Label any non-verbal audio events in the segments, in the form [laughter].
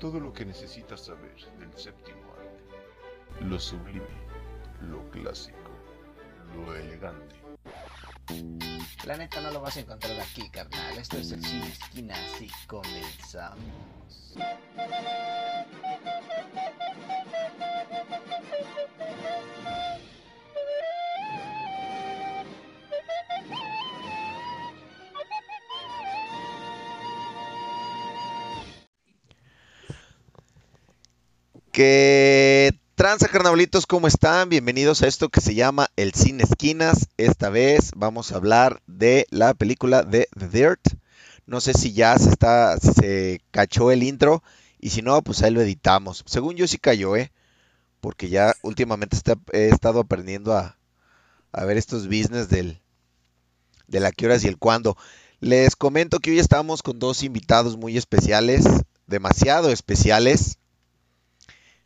Todo lo que necesitas saber del séptimo arte. Lo sublime, lo clásico, lo elegante. La neta no lo vas a encontrar aquí, carnal. Esto es el Cine Esquina, así comenzamos. ¿Qué tranza, carnavalitos? ¿Cómo están? Bienvenidos a esto que se llama El Cine Esquinas. Esta vez vamos a hablar de la película de The Dirt. No sé si ya se está, se cachó el intro y si no, pues ahí lo editamos. Según yo sí cayó, ¿eh? Porque ya últimamente he estado aprendiendo a, a ver estos business del, de la qué horas y el cuándo. Les comento que hoy estamos con dos invitados muy especiales, demasiado especiales.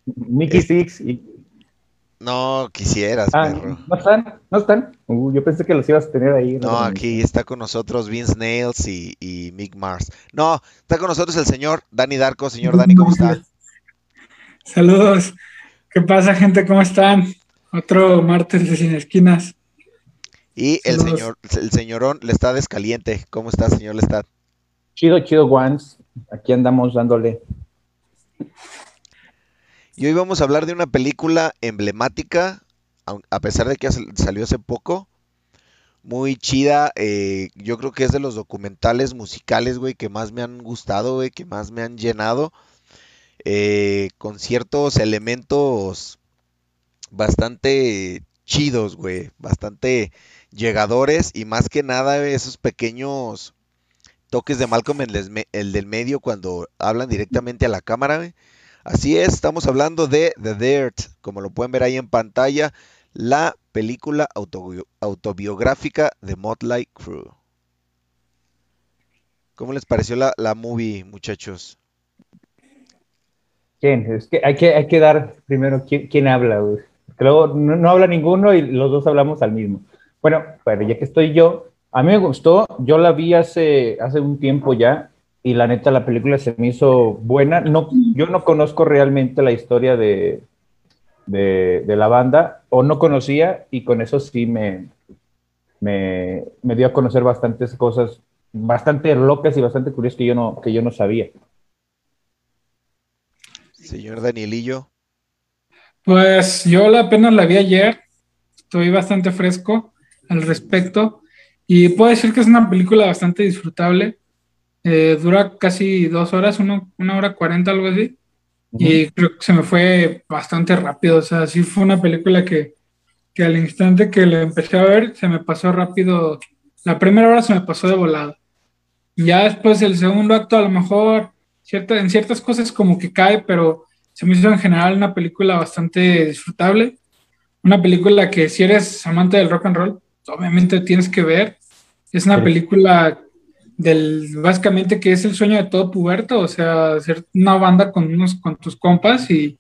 Mickey Es- Six y... No quisieras, Ah, perro. ¿no están? ¿No están? Uh, yo pensé que los ibas a tener ahí. No, aquí está con nosotros Vince Nails y, y Mick Mars. No, está con nosotros el señor Dani Darko. Señor Dani, ¿cómo está? [laughs] Saludos. ¿Qué pasa, gente? ¿Cómo están? Otro martes de Sin Esquinas. Y el Saludos. señor, el señorón Lestad Descaliente. ¿Cómo está, señor Lestad? Chido, chido, Ones. Aquí andamos dándole. Y hoy vamos a hablar de una película emblemática, a pesar de que sal- salió hace poco. Muy chida. eh, yo creo que es de los documentales musicales, güey, que más me han gustado, güey, que más me han llenado. eh, con ciertos elementos bastante chidos, güey. Bastante llegadores. Y más que nada, esos pequeños toques de Malcolm el, el del medio cuando hablan directamente a la cámara. Así es, estamos hablando de The Dirt, como lo pueden ver ahí en pantalla, la película autobio- autobiográfica de Motley Crue. ¿Cómo les pareció la, la movie, muchachos? ¿Quién? Es que hay que, hay que dar primero quién, habla, güey. Luego no, no habla ninguno y los dos hablamos al mismo. Bueno, pero ya que estoy yo, a mí me gustó. Yo la vi hace, hace un tiempo ya y la neta la película se me hizo buena. No, yo no conozco realmente la historia de, de, de la banda o no conocía y con eso sí me, me, me dio a conocer bastantes cosas bastante locas y bastante curiosas que yo no, que yo no sabía. Señor Danielillo. Pues yo la apenas la vi ayer. Estoy bastante fresco al respecto. Y puedo decir que es una película bastante disfrutable. Eh, dura casi dos horas, uno- una hora cuarenta, algo así. Y creo que se me fue bastante rápido. O sea, sí fue una película que, que al instante que la empecé a ver, se me pasó rápido. La primera hora se me pasó de volada. Y ya después el segundo acto, a lo mejor cierta, en ciertas cosas como que cae, pero se me hizo en general una película bastante disfrutable. Una película que si eres amante del rock and roll, obviamente tienes que ver. Es una película del básicamente que es el sueño de todo puberto, o sea, hacer una banda con unos con tus compas y,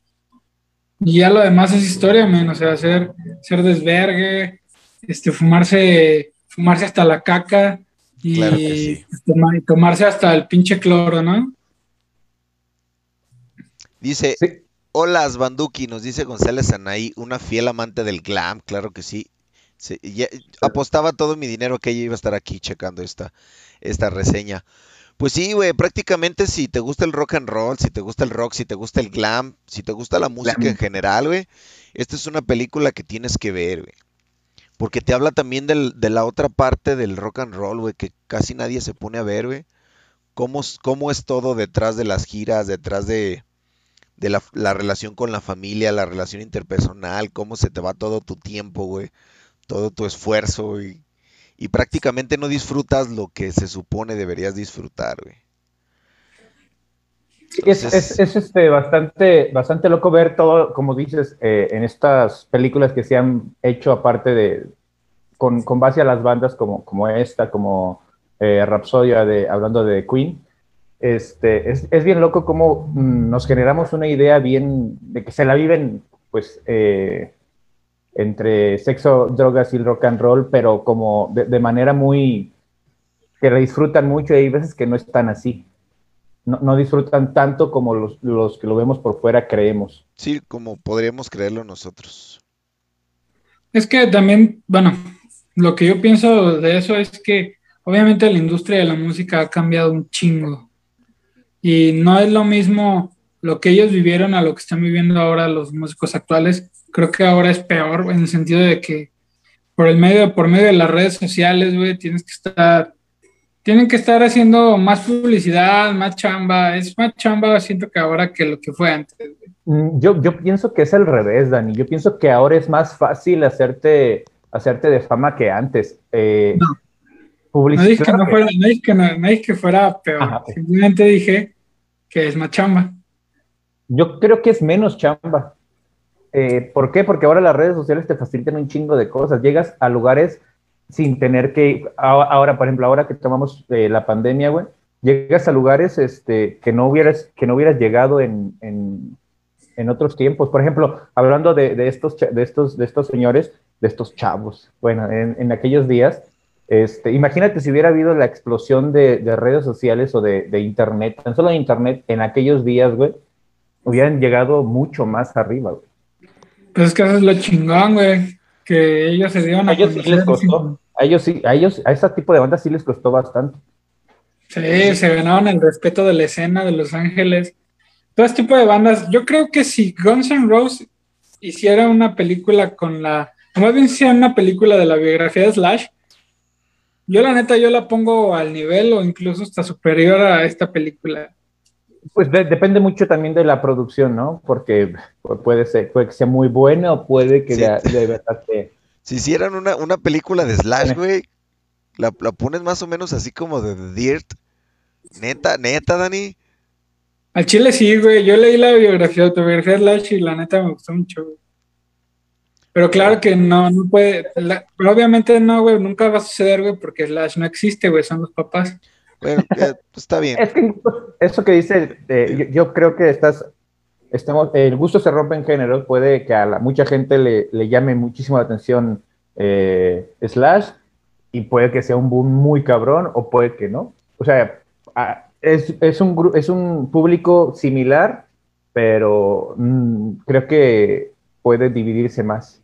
y ya lo demás es historia, men, o sea, hacer, hacer desvergue, este, fumarse, fumarse hasta la caca y, Claro sí. y tomarse hasta el pinche cloro, ¿no? Dice, Sí. hola Banduki, nos dice González Anaí, una fiel amante del glam, claro que sí. Sí, ya- apostaba todo mi dinero que ella iba a estar aquí checando esta, esta reseña. Pues sí, güey, prácticamente si te gusta el rock and roll, si te gusta el rock, si te gusta el glam, si te gusta la música Glam. en general, güey, esta es una película que tienes que ver, güey. Porque te habla también del- de la otra parte del rock and roll, güey, que casi nadie se pone a ver, güey. Cómo, es- cómo es todo detrás de las giras, detrás de, de la, la relación con la familia, la relación interpersonal, cómo se te va todo tu tiempo, güey, todo tu esfuerzo y, y prácticamente no disfrutas lo que se supone deberías disfrutar, güey. Es, Entonces- es- es, este, bastante, bastante loco ver todo, como dices, eh, en estas películas que se han hecho aparte de, con, con base a las bandas como, como esta, como eh, Rhapsodia, de, hablando de Queen. Este, es, es bien loco cómo mm, nos generamos una idea bien de que se la viven, pues, eh, entre sexo, drogas y el rock and roll, pero como de, de manera muy, que la disfrutan mucho y hay veces que no es tan así. no, no disfrutan tanto como los, los que lo vemos por fuera creemos. Sí, como podríamos creerlo nosotros. Es que también, bueno, lo que yo pienso de eso es que obviamente la industria de la música ha cambiado un chingo. Y no es lo mismo lo que ellos vivieron a lo que están viviendo ahora los músicos actuales. Creo que ahora es peor en el sentido de que por el medio, por medio de las redes sociales, güey, tienes que estar, tienen que estar haciendo más publicidad, más chamba. Es más chamba, siento que ahora que lo que fue antes. güey. Mm, Yo, yo pienso que es al revés, Dani. Yo pienso que ahora es más fácil hacerte, hacerte de fama que antes. Eh, No. publici- No dije que no fuera, no dije que, no, no dije que fuera peor. Ajá. Simplemente dije que es más chamba. Yo creo que es menos chamba. Eh, ¿Por qué? Porque ahora las redes sociales te facilitan un chingo de cosas. Llegas a lugares sin tener que. Ahora, por ejemplo, ahora que tomamos eh, la pandemia, güey, llegas a lugares este, que, no hubieras, que no hubieras llegado en, en, otros tiempos. Por ejemplo, hablando de, estos, de, estos, de estos señores, de estos chavos, bueno, en, aquellos días. Este, imagínate si hubiera habido la explosión de, de redes sociales o de, de internet, tan solo de internet en aquellos días, güey, hubieran llegado mucho más arriba, güey. Pues es que eso es lo chingón, güey. Que ellos se dieron A a ellos sí les costó, a ellos sí, a ellos, a ese tipo de bandas sí les costó bastante. Sí, se ganaron el respeto de la escena de Los Ángeles. Todo este tipo de bandas. Yo creo que si Guns N' Roses hiciera una película con la. O más bien hiciera una película de la biografía de Slash, yo la neta yo la pongo al nivel o incluso hasta superior a esta película. Pues de- depende mucho también de la producción, ¿no? Porque pu- puede ser, puede que sea muy buena o puede que Sí. de, de verdad te- [laughs] Si hicieran una, una película de Slash, güey, la, la pones más o menos así como de The Dirt. Neta, neta, Dani. Al chile sí, güey. Yo leí la biografía, autobiografía de Slash y la neta me gustó mucho, güey. Pero claro que no, no puede. la- pero obviamente no, güey. Nunca va a suceder, güey, porque Slash no existe, güey. Son los papás. Bueno, eh, pues está bien. Es que eso que dice, eh, yo, yo creo que estás, estamos, el gusto se rompe en género, puede que a la, mucha gente le, le llame muchísimo la atención eh, Slash y puede que sea un boom muy cabrón o puede que no. O sea, es, es, un, gru- es un público similar, pero mm, creo que puede dividirse más.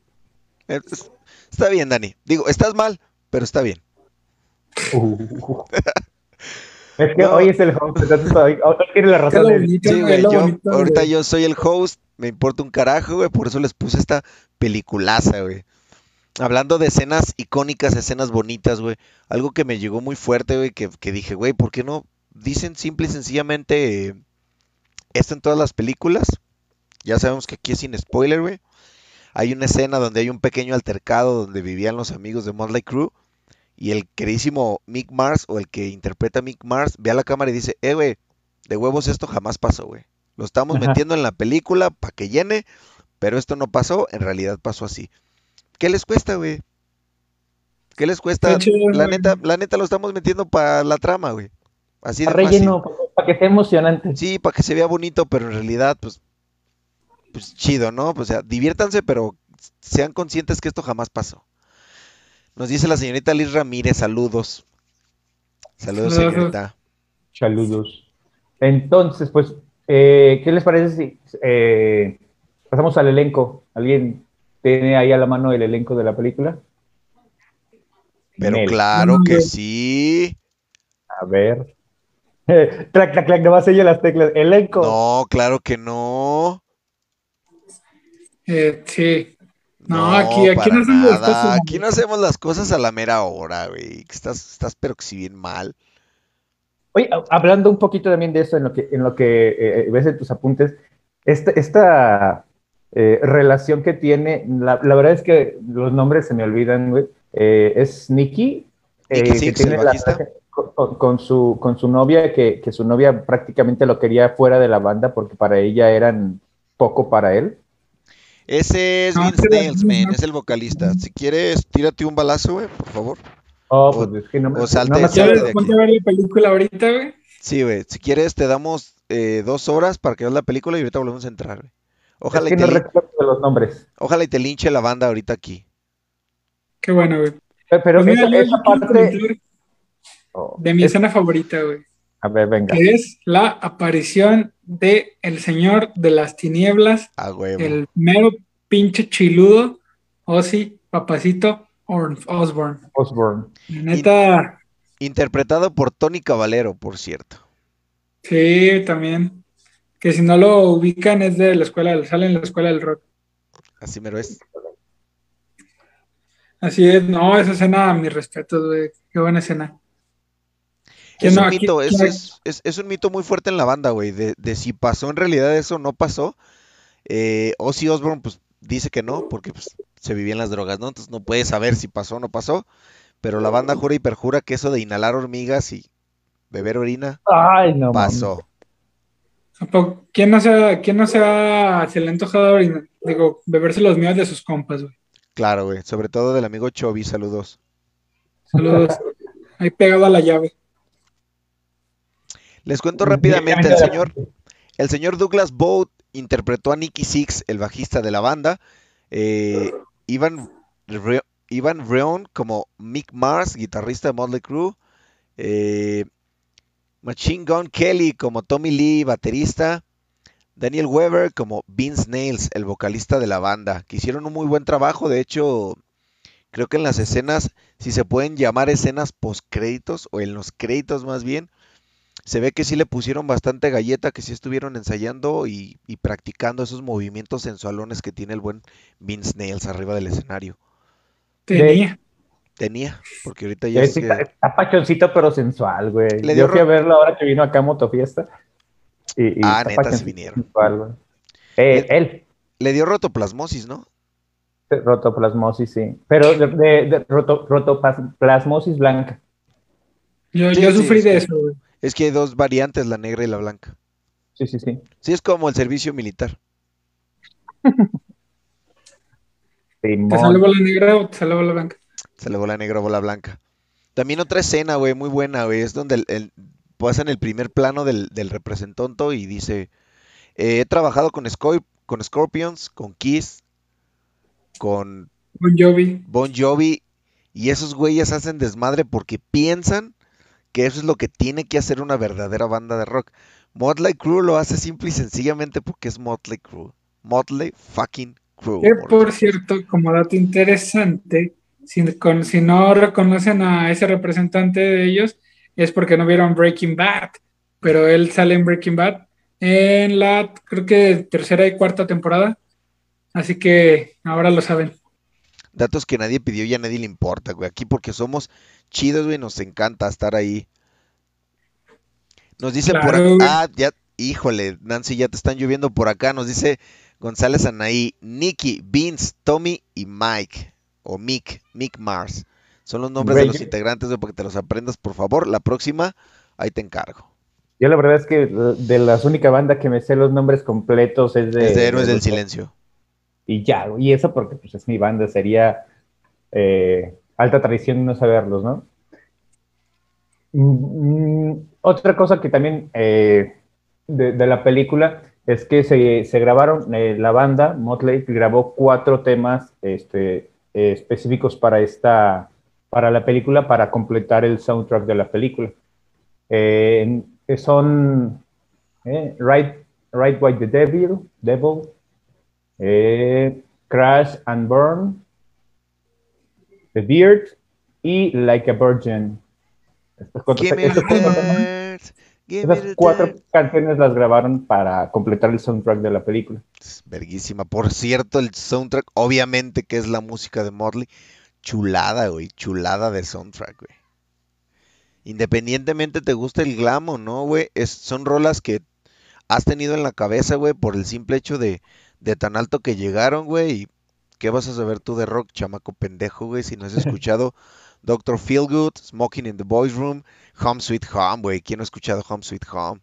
Es- Está bien, Dani. Digo, estás mal, pero está bien. Es que No. hoy es el host, entonces hoy, hoy tiene la razón. lo de- bonito, Sí, güey, yo, bonito, ahorita güey. yo soy el host, me importa un carajo, güey, por eso les puse esta peliculaza, güey. Hablando de escenas icónicas, escenas bonitas, güey, algo que me llegó muy fuerte, güey, que, que dije, güey, ¿por qué no dicen simple y sencillamente eh, esto en todas las películas? Ya sabemos que aquí es sin spoiler, güey. Hay una escena donde hay un pequeño altercado donde vivían los amigos de Motley Crue y el queridísimo Mick Mars o el que interpreta a Mick Mars ve a la cámara y dice, eh, güey, de huevos esto jamás pasó, güey. Lo estamos Ajá. metiendo en la película para que llene, pero esto no pasó, en realidad pasó así. ¿Qué les cuesta, güey? ¿Qué les cuesta? Chido, La neta, la neta lo estamos metiendo para la trama, güey. Así de. Relleno, para que sea emocionante. Sí, para que se vea bonito, pero en realidad, pues, pues chido, ¿no? Pues, o sea, diviértanse, pero sean conscientes que esto jamás pasó. Nos dice la señorita Liz Ramírez, saludos. Saludos, señorita. Saludos. Entonces, pues, eh, ¿qué les parece si eh, pasamos al elenco? ¿Alguien tiene ahí a la mano el elenco de la película? Pero Nel. claro que sí. A ver. [laughs] clac, clac, clac, nomás ella las teclas. Elenco. No, claro que no. Eh, sí. No, aquí- aquí no hacemos las cosas, Aquí no hacemos las cosas a la mera hora, güey. Estás, estás pero que si bien mal. Oye, ha- hablando un poquito también de eso, en lo que, en lo que eh, ves en tus apuntes, esta, esta eh, relación que tiene, la, la verdad es que los nombres se me olvidan, güey. Eh, es Nicky, eh, que tiene la- con- con su, con su novia, que, que su novia prácticamente lo quería fuera de la banda porque para ella eran poco para él. Ese es No, Vince pero- Nails, man, es el vocalista. Si quieres, tírate un balazo, güey, por favor. Oh, O- pues es que no me, o salte- no me salte de ¿Quieres aquí. ver la película ahorita, güey? Sí, güey. Si quieres, te damos eh, dos horas para que veas la película y ahorita volvemos a entrar, güey. Ojalá, Es y que te no de los nombres. ojalá y te linche la banda ahorita aquí. Qué bueno, güey. Pero Pues mira, esa, esa parte... oh, de mi es- escena favorita, güey. A ver, venga. que es la aparición de el señor de las tinieblas, A huevo. el mero pinche chiludo, Ozzy Papacito. Osborne. La Neta, Interpretado por Tony Cavalero, por cierto. sí, también. Que si no lo ubican es de la escuela, sale en la escuela del rock. Así mero es. Así es, no, esa escena, mis respetos, güey. Qué buena escena. Es no, un mito, es, aquí- es- es- es un mito muy fuerte en la banda, güey, de, de si pasó en realidad eso o no pasó. Eh, Ozzy Osbourne, pues, dice que no, porque pues, se vivían las drogas, ¿no? Entonces no puede saber si pasó o no pasó. Pero la banda jura y perjura que eso de inhalar hormigas y beber orina Ay, no. mames. pasó. ¿A poco- ¿Quién no se, quién no se, ha- se le ha antojado orina- digo, beberse los míos de sus compas, güey? Claro, güey. Sobre todo del amigo Chovy, saludos. Saludos. [laughs] Ahí pegado a la llave. Les cuento rápidamente, el señor, el señor Douglas Boat interpretó a Nicky Six, el bajista de la banda. Eh, Ivan, Re- Ivan Reon como Mick Mars, guitarrista de Motley Crue. Eh, Machine Gun Kelly como Tommy Lee, baterista. Daniel Weber como Vince Nails, el vocalista de la banda, que hicieron un muy buen trabajo. De hecho, creo que en las escenas, si se pueden llamar escenas post créditos, o en los créditos más bien, se ve que sí le pusieron bastante galleta, que sí estuvieron ensayando y, y practicando esos movimientos sensualones que tiene el buen Vince Nails arriba del escenario. Tenía. Tenía, porque ahorita ya Es- que- está, está pachoncito, pero sensual, güey. Le dio Yo fui a verlo ahora que vino acá a Motofiesta. Y, y Ah, neta, sí pachoncito, vinieron. sensual. Eh, él, le dio rotoplasmosis, ¿no? rotoplasmosis, sí. Pero de, de- de roto- rotoplasmosis blanca. Yo, Sí, yo sí, sufrí de que- eso, güey. Es que hay dos variantes, la negra y la blanca. Sí, sí, sí. Sí, es como el servicio militar. [laughs] ¿Te sale bola negra o te sale bola blanca? Se le bola negra, bola blanca. También otra escena, güey, muy buena, güey. Es donde el, el- pasan el primer plano del, del representonto y dice: eh, He trabajado con, Scorp- con Scorpions, con Kiss, con Bon Jovi. Bon Jovi. Y esos güeyes hacen desmadre porque piensan que eso es lo que tiene que hacer una verdadera banda de rock. Motley Crue lo hace simple y sencillamente porque es Motley Crue. Motley fucking Crue. Que por- cierto, como dato interesante, si, con- si no reconocen a ese representante de ellos, es porque no vieron Breaking Bad. Pero él sale en Breaking Bad en la, creo que tercera y cuarta temporada. Así que ahora lo saben. Datos que nadie pidió y a nadie le importa, güey. Aquí porque somos chidos, güey, nos encanta estar ahí. Nos dice por acá, güey. ah, ya, híjole, Nancy, ya te están lloviendo por acá. Nos dice González Anaí, Nicky, Vince, Tommy y Mike. O Mick, Mick Mars. Son los nombres de los integrantes, güey, para que te los aprendas, por favor. La próxima, ahí te encargo. Yo la verdad es que de las únicas bandas que me sé los nombres completos es de... Es de Héroes del los- Silencio. Y ya, y eso porque pues es mi banda, sería eh, alta traición no saberlos, ¿no? Mm, mm, otra cosa que también eh, de, la película es que se, se grabaron, eh, la banda, Motley, grabó cuatro temas este, específicos para esta, para la película, para completar el soundtrack de la película. Son Right, right White the Devil, Devil eh, Crash and Burn, The Beard y Like a Virgin. Estas cuatro, me esas cuatro canciones las grabaron para completar el soundtrack de la película. Es Verguísima. Por cierto, el soundtrack, obviamente que es la música de Motley. Chulada, güey. Chulada de soundtrack, güey. Independientemente te gusta el glam o no, güey. Es, son rolas que has tenido en la cabeza, güey, por el simple hecho de, de tan alto que llegaron, güey. Y ¿qué vas a saber tú de rock, chamaco pendejo, güey? Si no has [laughs] escuchado Doctor Feelgood, Smoking in the Boys Room, Home Sweet Home, güey. ¿Quién no ha escuchado Home Sweet Home?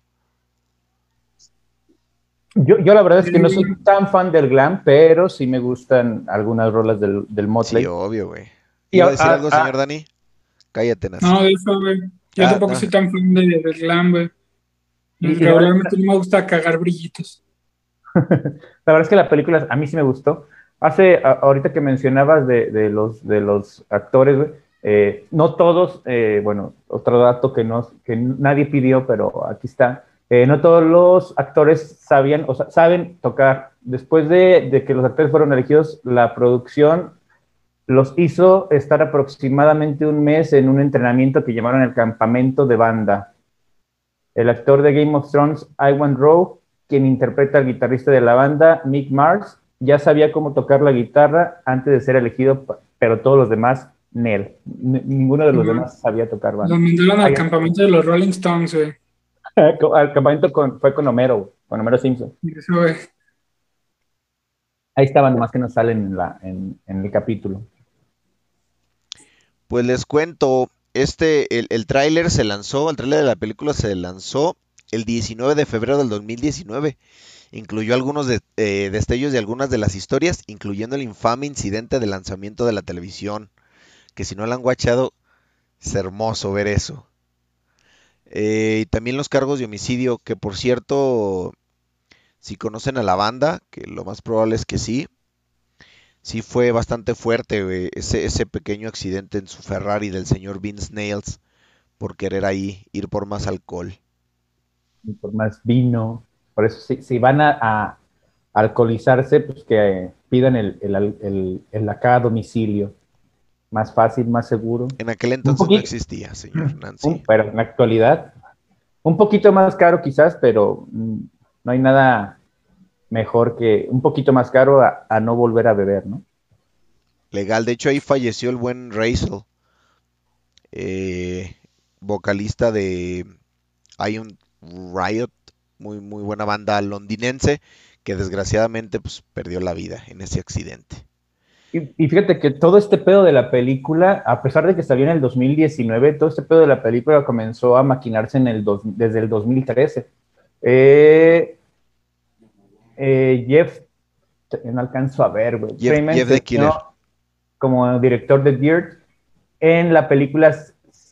Yo, yo la verdad es que no soy tan fan del glam, pero sí me gustan algunas rolas del, del Motley. Sí, obvio, güey. ¿Iba a decir a- algo, a- señor Dani? Cállate, Nancy. No, eso, güey. Yo Ah, tampoco soy tan fan de, del glam, güey. Regularmente no me gusta cagar brillitos. [laughs] La verdad es que la película a mí sí me gustó. Hace, ahorita que mencionabas de, los, de los actores, Eh, no todos, eh, bueno, otro dato que, no, que nadie pidió, pero aquí está. Eh, no todos los actores sabían, o saben tocar. Después de, de, que los actores fueron elegidos, la producción los hizo estar aproximadamente un mes en un entrenamiento que llamaron el campamento de banda. El actor de Game of Thrones, Iwan Rowe, quien interpreta al guitarrista de la banda, Mick Mars, ya sabía cómo tocar la guitarra antes de ser elegido, pero todos los demás Nel. Ninguno de los demás sabía tocar banda. Lo mandaron al campamento de los Rolling Stones, güey. [laughs] al campamento fue con Homero, con Homero Simpson. Ahí estaban, nomás que no salen en, la, en, el capítulo. Pues les cuento, este, el, el tráiler se lanzó, el tráiler de la película se lanzó el 19 de febrero del 2019. Incluyó algunos de, eh, destellos de algunas de las historias, incluyendo el infame incidente de lanzamiento de la televisión que si no la han guachado, es hermoso ver eso. Eh, y también los cargos de homicidio, que por cierto, si conocen a la banda, que lo más probable es que sí, sí fue bastante fuerte ese, ese pequeño accidente en su Ferrari del señor Vince Nails por querer ahí ir por más alcohol. Y por más vino. Por eso si, van a, alcoholizarse, pues que pidan el, el, el acá domicilio más fácil, más seguro. En aquel entonces no existía, señor Nancy. pero en la actualidad, un poquito más caro quizás, pero mm, no hay nada mejor que un poquito más caro a, no volver a beber, ¿no? Legal, de hecho ahí falleció el buen Razel, eh, vocalista de Iron Riot, muy, muy buena banda londinense, que desgraciadamente pues, perdió la vida en ese accidente. Y, fíjate que todo este pedo de la película, a pesar de que salió en el 2019, todo este pedo de la película comenzó a maquinarse en el desde el 2013. Eh, eh, Jeff, no alcanzo a ver, güey. Jeff, the Killer. Como director de Dirt, en la película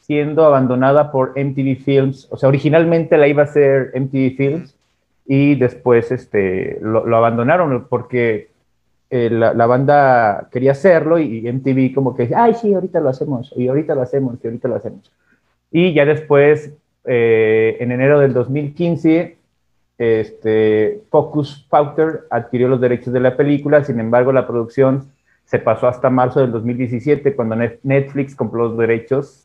siendo abandonada por MTV Films. O sea, originalmente la iba a hacer MTV Films y después este, lo abandonaron porque eh, la, banda quería hacerlo y, MTV como que, ay, sí, ahorita lo hacemos, y ahorita lo hacemos, y ahorita lo hacemos. Y ya después, eh, en enero del 2015, este, Focus Factor adquirió los derechos de la película, sin embargo, la producción se pasó hasta marzo del 2017, cuando Netflix compró los derechos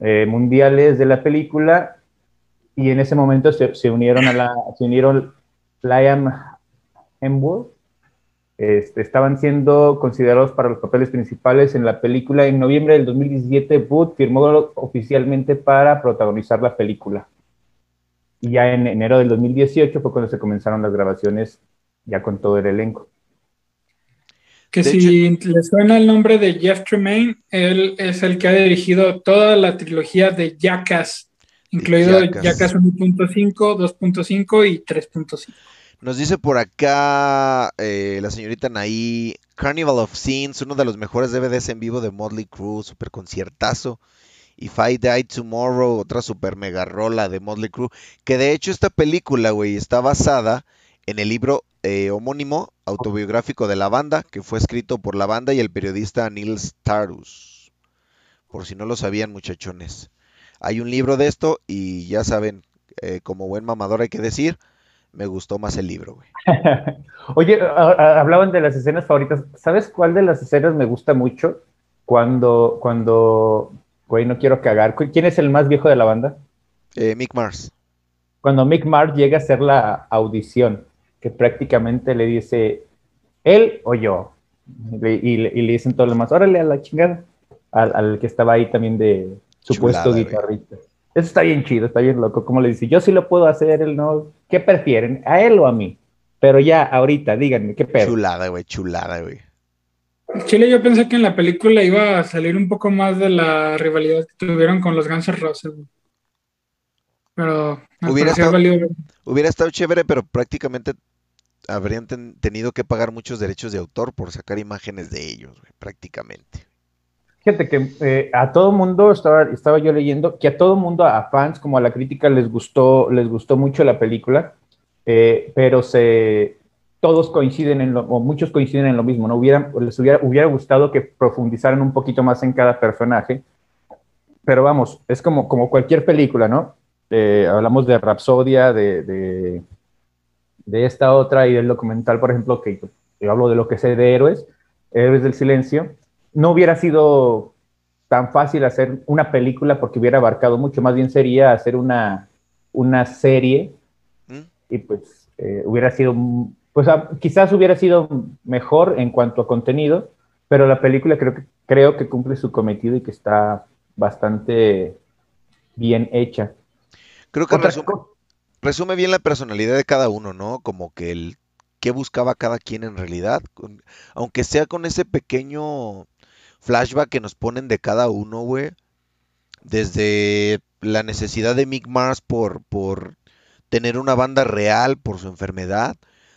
eh, mundiales de la película, y en ese momento se, unieron a la, se unieron Liam Hemsworth este, estaban siendo considerados para los papeles principales en la película. En noviembre del 2017, Booth firmó oficialmente para protagonizar la película. Y ya en enero del 2018 fue cuando se comenzaron las grabaciones ya con todo el elenco. Que si le suena el nombre de Jeff Tremaine, él es el que ha dirigido toda la trilogía de Jackass, incluido Jackass 1.5, 2.5 y 3.5. Nos dice por acá eh, la señorita Naí, Carnival of Scenes, uno de los mejores DVDs en vivo de Motley Crue, super conciertazo. If I Die Tomorrow, otra super mega rola de Motley Crue. Que de hecho esta película, güey, está basada en el libro eh, homónimo autobiográfico de la banda, que fue escrito por la banda y el periodista Neil Starus. Por si no lo sabían, muchachones. Hay un libro de esto y ya saben, eh, como buen mamador hay que decir, me gustó más el libro, güey. [laughs] Oye, hablaban de las escenas favoritas. ¿Sabes cuál de las escenas me gusta mucho? Cuando, cuando, güey, no quiero cagar. ¿Quién es el más viejo de la banda? Eh, Mick Mars. Cuando Mick Mars llega a hacer la audición, que prácticamente le dice, él o yo. Y, le dicen todo lo demás, órale a la chingada. Al, que estaba ahí también de supuesto guitarrista. Eso está bien chido, está bien loco. Como le dice, yo sí lo puedo hacer, él no. ¿Qué prefieren? ¿A él o a mí? Pero ya, ahorita, díganme, ¿qué pedo? Chulada, güey, chulada, güey. Chile, yo pensé que en la película iba a salir un poco más de la rivalidad que tuvieron con los Guns N' Roses, Pero hubiera estado, hubiera estado chévere, pero prácticamente habrían tenido que pagar muchos derechos de autor por sacar imágenes de ellos, prácticamente. Fíjate que eh, a todo mundo, estaba, estaba yo leyendo, que a todo mundo, a fans como a la crítica, les gustó, les gustó mucho la película, eh, pero se, todos coinciden en lo, o muchos coinciden en lo mismo, ¿no? Hubiera, les hubiera, hubiera gustado que profundizaran un poquito más en cada personaje, pero vamos, es como, como cualquier película, ¿no? Eh, hablamos de Rapsodia, de, de, esta otra y del documental, por ejemplo, que yo hablo de lo que sé de héroes, Héroes del Silencio. No hubiera sido tan fácil hacer una película porque hubiera abarcado mucho, más bien sería hacer una, una serie ¿Mm? y pues eh, hubiera sido, pues a- quizás hubiera sido mejor en cuanto a contenido, pero la película creo que, creo que cumple su cometido y que está bastante bien hecha. Creo que resume, resume bien la personalidad de cada uno, ¿no? Como que el qué buscaba cada quien en realidad, aunque sea con ese pequeño flashback que nos ponen de cada uno, güey, desde la necesidad de Mick Mars por, por tener una banda real por su enfermedad,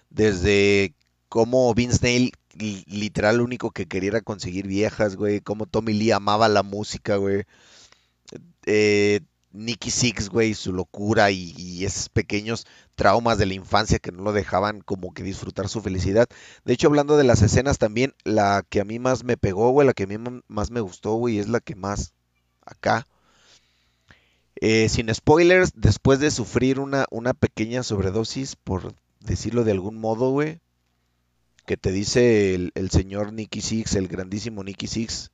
desde cómo Vince Neil li- literal único que quería era conseguir viejas, güey, cómo Tommy Lee amaba la música, güey. Eh, Nicky Six, güey, su locura y, esos pequeños traumas de la infancia que no lo dejaban como que disfrutar su felicidad. De hecho, hablando de las escenas también, la que a mí más me pegó, güey, la que a mí más me gustó, güey, es la que más acá. Eh, sin spoilers, después de sufrir una, una pequeña sobredosis, por decirlo de algún modo, güey, que te dice el, el señor Nicky Six, el grandísimo Nicky Six,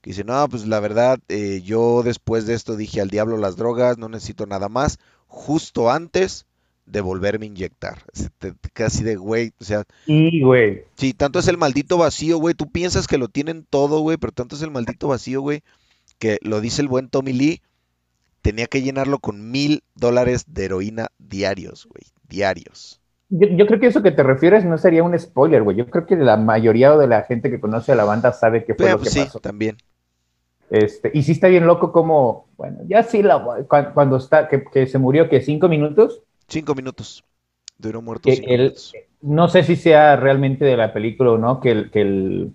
que dice, no, pues la verdad, eh, yo después de esto dije al diablo las drogas, no necesito nada más, justo antes de volverme a inyectar. Así de, güey, o sea, Y, güey, Sí, tanto es el maldito vacío, güey. Tú piensas que lo tienen todo, güey, pero tanto es el maldito vacío, güey, que lo dice el buen Tommy Lee, tenía que llenarlo con mil dólares de heroína diarios, güey, diarios. Yo, yo creo que eso que te refieres no sería un spoiler, güey. Yo creo que la mayoría de la gente que conoce a la banda sabe qué fue Pero, lo que pues, sí, pasó. también. Este, y sí está bien loco como, bueno, ya sí, la, cuando está, que, que se murió, que cinco minutos, Cinco minutos. Duró muerto que cinco él, minutos. no sé si sea realmente de la película o no, que el, que el,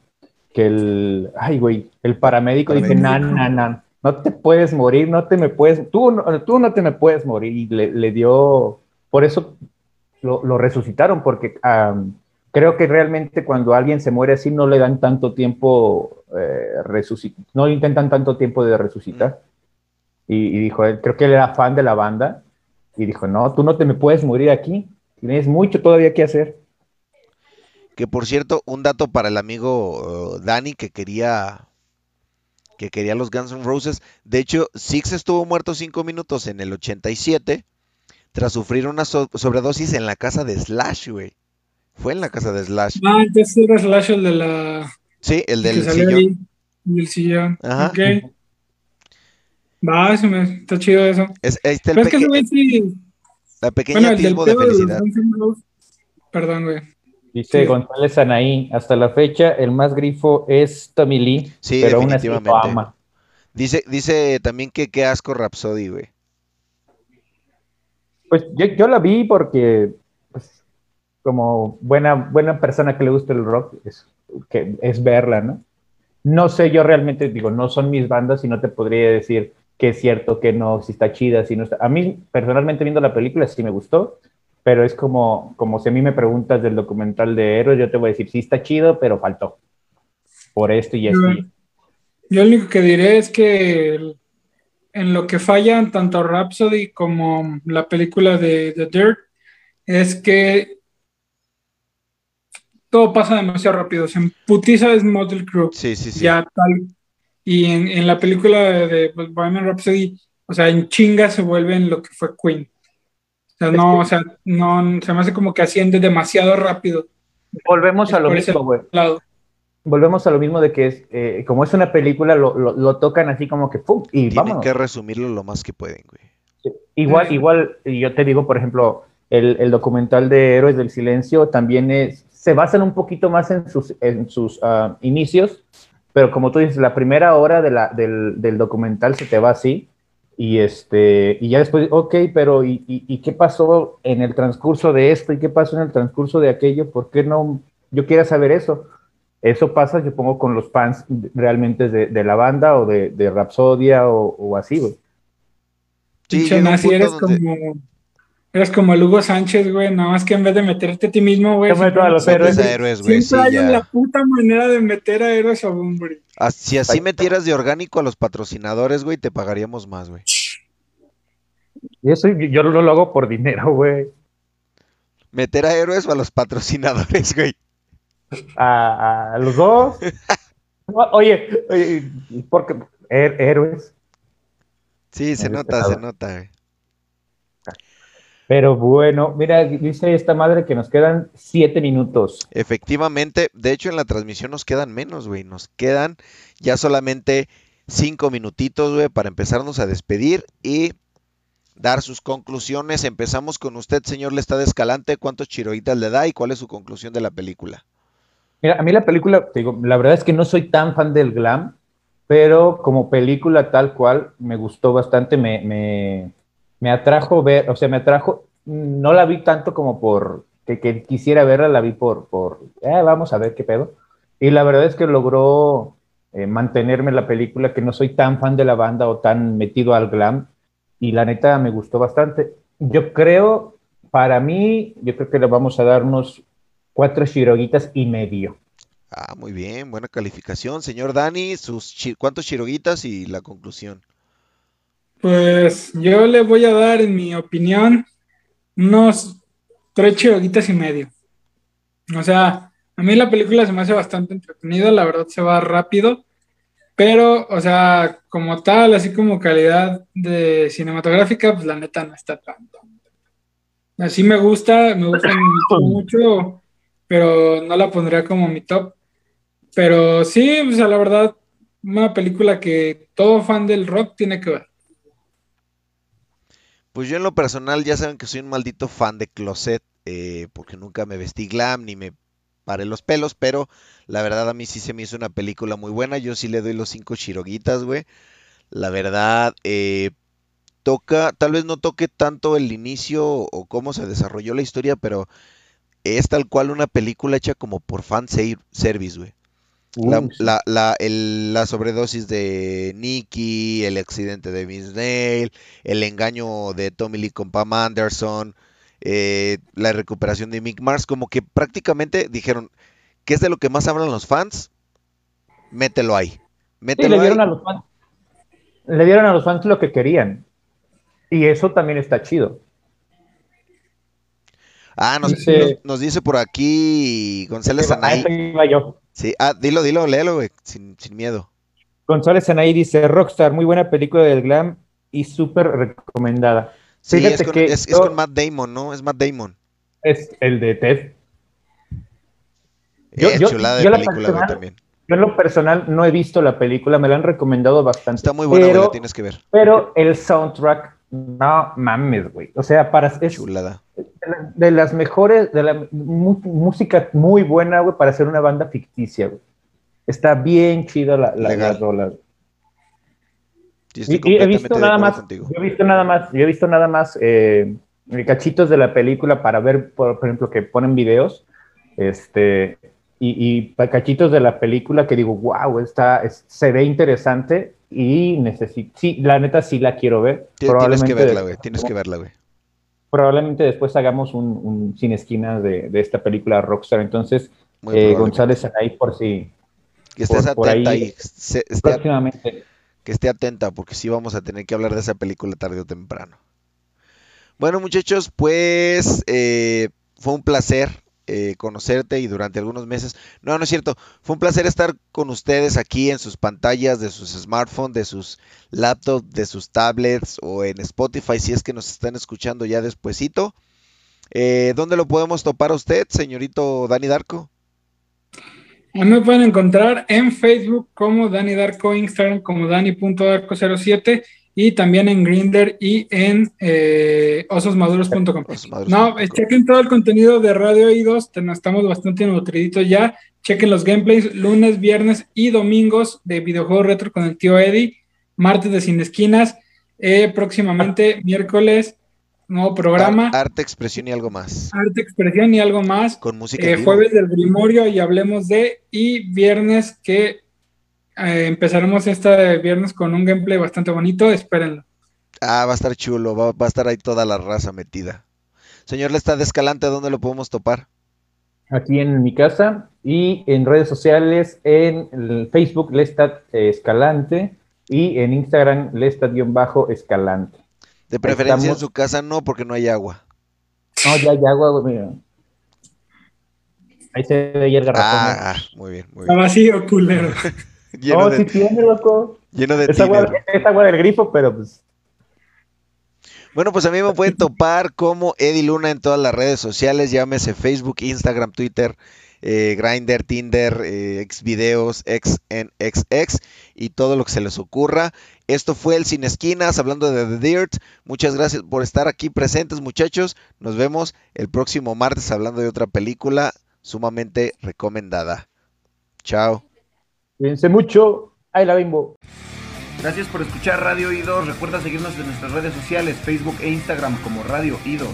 que el, ay, güey, el paramédico dice, nan, nan, nan, no te puedes morir, no te me puedes, tú no, tú no te me puedes morir, y le, le dio, por eso lo, lo resucitaron, porque am, creo que realmente cuando alguien se muere así no le dan tanto tiempo, eh, no intentan tanto tiempo de resucitar. Y, y dijo, él, creo que él era fan de la banda, y dijo, no, tú no te me puedes morir aquí, tienes mucho todavía que hacer. Que por cierto, un dato para el amigo uh, Dani que quería que quería los Guns N' Roses. De hecho, Six estuvo muerto cinco minutos en el 87 tras sufrir una so- sobredosis en la casa de Slash, güey. Fue en la casa de Slash. Ah, entonces era Slash el de la. Sí, el del sillón. ahí, el del sillón. Ajá. Ok. Va, se me, está chido eso. Es, el Pero es que ese peque- güey sí. la pequeña Bueno, atisbo de felicidad. Perdón, güey. Dice Sí. González Anaí, hasta la fecha el más grifo es Tommy Lee, Sí, pero aún así lo ama. Dice, dice también que qué asco Rhapsody, güey. Pues yo, yo la vi porque, pues, como buena, buena persona que le gusta el rock, es, que es verla, ¿no? No sé, yo realmente digo, no son mis bandas y no te podría decir que es cierto, que no, si está chida, si no está. A mí, personalmente, viendo la película, sí me gustó, pero es como, como si a mí me preguntas del documental de Héroes, yo te voy a decir, sí está chido, pero faltó. Por esto y esto. Yo lo único que diré es que en lo que fallan tanto Rhapsody como la película de The Dirt es que todo pasa demasiado rápido. Se emputiza es Motley Crue. Sí, sí, sí. Ya tal. Y en, en la película de, de Bohemian Rhapsody, o sea, en chinga se vuelven lo que fue Queen. O sea, no, o sea, no, se me hace como que asciende demasiado rápido. Volvemos a lo mismo, güey. Volvemos a lo mismo de que es, eh, como es una película, lo, lo- lo tocan así como que ¡pum! y Tienen vámonos. que resumirlo lo más que pueden, güey. Igual, Ujú. igual, y yo te digo, por ejemplo, el, el documental de Héroes del Silencio también es, se basan un poquito más en sus, en sus ah, inicios, pero como tú dices, la primera hora de la, del, del documental se te va así, y, este, y ya después, ok, pero ¿y, y, y qué pasó en el transcurso de esto? ¿Y qué pasó en el transcurso de aquello? ¿Por qué no? Yo quiero saber eso. Eso pasa, yo pongo, con los fans realmente de, de la banda o de, de Rapsodia o, o así, güey. Sí, un punto eres donde- como, Eres como el Hugo Sánchez, güey, nada más que en vez de meterte a ti mismo, güey. Yo meto a los héroes. a héroes, güey, sí, Siempre hay ya. la puta manera de meter a héroes a hombre. Ah, Si así metieras de orgánico a los patrocinadores, güey, te pagaríamos más, güey. Y eso yo lo, lo hago por dinero, güey. Meter a héroes o a los patrocinadores, güey. A, a los dos. [laughs] Oye, oye, porque her- héroes. Sí, se nota, se nota, güey. Pero bueno, mira, dice esta madre que nos quedan siete minutos. Efectivamente, de hecho en la transmisión nos quedan menos, güey. Nos quedan ya solamente cinco minutitos, güey, para empezarnos a despedir y dar sus conclusiones. Empezamos con usted, señor Lestad Escalante. ¿Cuántos chiroitas le da y cuál es su conclusión de la película? Mira, a mí la película, te digo, la verdad es que no soy tan fan del glam, pero como película tal cual me gustó bastante, me, me, me atrajo ver, o sea, me atrajo, no la vi tanto como por que, que quisiera verla, la vi por, por eh, vamos a ver qué pedo. Y la verdad es que logró eh, mantenerme en la película, que no soy tan fan de la banda o tan metido al glam, y la neta me gustó bastante. Yo creo, para mí, yo creo que le vamos a dar unos cuatro shiroguitas y medio. Ah, muy bien, buena calificación. Señor Dani, sus chi- ¿cuántos chiroguitas y la conclusión? Pues yo le voy a dar, en mi opinión, unos tres chiroguitas y medio. O sea, a mí la película se me hace bastante entretenida, la verdad se va rápido, pero, o sea, como tal, así como calidad de cinematográfica, pues la neta no está tanto. Así me gusta, me gusta [coughs] mucho, pero no la pondría como mi top. Pero sí, o sea, la verdad, una película que todo fan del rock tiene que ver. Pues yo en lo personal ya saben que soy un maldito fan de Closet, eh, porque nunca me vestí glam ni me paré los pelos, pero la verdad a mí sí se me hizo una película muy buena. Yo sí le doy los cinco chiroguitas, güey. La verdad, eh, toca, tal vez no toque tanto el inicio o cómo se desarrolló la historia, pero es tal cual una película hecha como por fan ser- service, güey. La, sí. la, la, el- la sobredosis de Nicky, el accidente de Vince Neil, el engaño de Tommy Lee con Pam Anderson, eh, la recuperación de Mick Mars, como que prácticamente dijeron, ¿qué es de lo que más hablan los fans? Mételo ahí. Sí, Mételo le ahí. dieron a los fans, le dieron a los fans lo que querían. Y eso también está chido. Ah, nos, Dice- nos- nos dice por aquí González Anaí. Sí, ah, dilo, dilo, léelo, güey, sin, sin miedo. González Anaí dice, Rockstar, muy buena película del glam y súper recomendada. Sí, es Fíjate con, que es, es con Matt Damon, ¿no? Es Matt Damon. Es el de Ted. Yo- Eh, yo- chulada de yo película, güey, también. Yo en lo personal no he visto la película, me la han recomendado bastante. Está muy buena, güey, la tienes que ver. pero el soundtrack, no mames, güey. O sea, para, es Chulada. de la- de las mejores, de la mu- música muy buena, güey, para hacer una banda ficticia, güey. Está bien chida la, la, la rola, Y, y he visto nada más, contigo. yo he visto nada más, yo he visto nada más eh, cachitos de la película para ver, por, por ejemplo, que ponen videos, este, y, y cachitos de la película que digo, wow, está, es- se ve interesante y necesito, sí, la neta sí la quiero ver. Ti- Tienes que verla, güey. Tienes que verla, güey. Probablemente después hagamos un, un sin esquinas de, de esta película Rockstar. Entonces, eh. González ahí por si Que estés por- por atenta ahí- y se- esté, próximamente. que esté atenta, porque sí vamos a tener que hablar de esa película tarde o temprano. Bueno, muchachos, pues eh, fue un placer eh, conocerte y durante algunos meses. No, no es cierto. Fue un placer estar con ustedes aquí en sus pantallas de sus smartphones, de sus laptops, de sus tablets o en Spotify si es que nos están escuchando ya despuesito. Eh, ¿Dónde lo podemos topar a usted, señorito Dani Darko? A mí me pueden encontrar en Facebook como Dani Darko, Instagram como Dani.darko07 y también en Grinder y en eh, ososmaduros.com. No, chequen todo el contenido de Radio Oídos, ten- estamos bastante nutriditos ya. Chequen los gameplays lunes, viernes y domingos de videojuegos retro con el tío Eddie, martes de Sin Esquinas, eh, próximamente [laughs] miércoles, nuevo programa, Ar- arte, expresión y algo más. arte, expresión y algo más. Con música. Eh, jueves del Grimorio y hablemos de, y viernes que eh, empezaremos este viernes con un gameplay bastante bonito, espérenlo. Ah, va a estar chulo, va, va a estar ahí toda la raza metida. Señor Lestad Escalante, ¿dónde lo podemos topar? Aquí en mi casa y en redes sociales, en el Facebook Lestat Escalante y en Instagram Lestat-Escalante. De preferencia en su casa no, porque no hay agua. No, ya hay agua, güey, mira. Ahí se ve el garrafón. Ah, ah, muy bien, muy Está bien. vacío, culero. [laughs] Lleno no, de, sí tiene, loco. lleno de Es agua, es agua del grifo, pero pues Bueno, pues a mí me [laughs] pueden topar como Eddie Luna en todas las redes sociales, llámese Facebook, Instagram, Twitter, eh, Grindr, Tinder, eh, Xvideos, XNXX y todo lo que se les ocurra. Esto fue el Sin Esquinas, hablando de The Dirt. Muchas gracias por estar aquí presentes, muchachos. Nos vemos el próximo martes hablando de otra película sumamente recomendada. Chao. Cuídense mucho. Ahí la bimbo. Gracias por escuchar Radio Idos. Recuerda seguirnos en nuestras redes sociales, Facebook e Instagram como Radio Idos.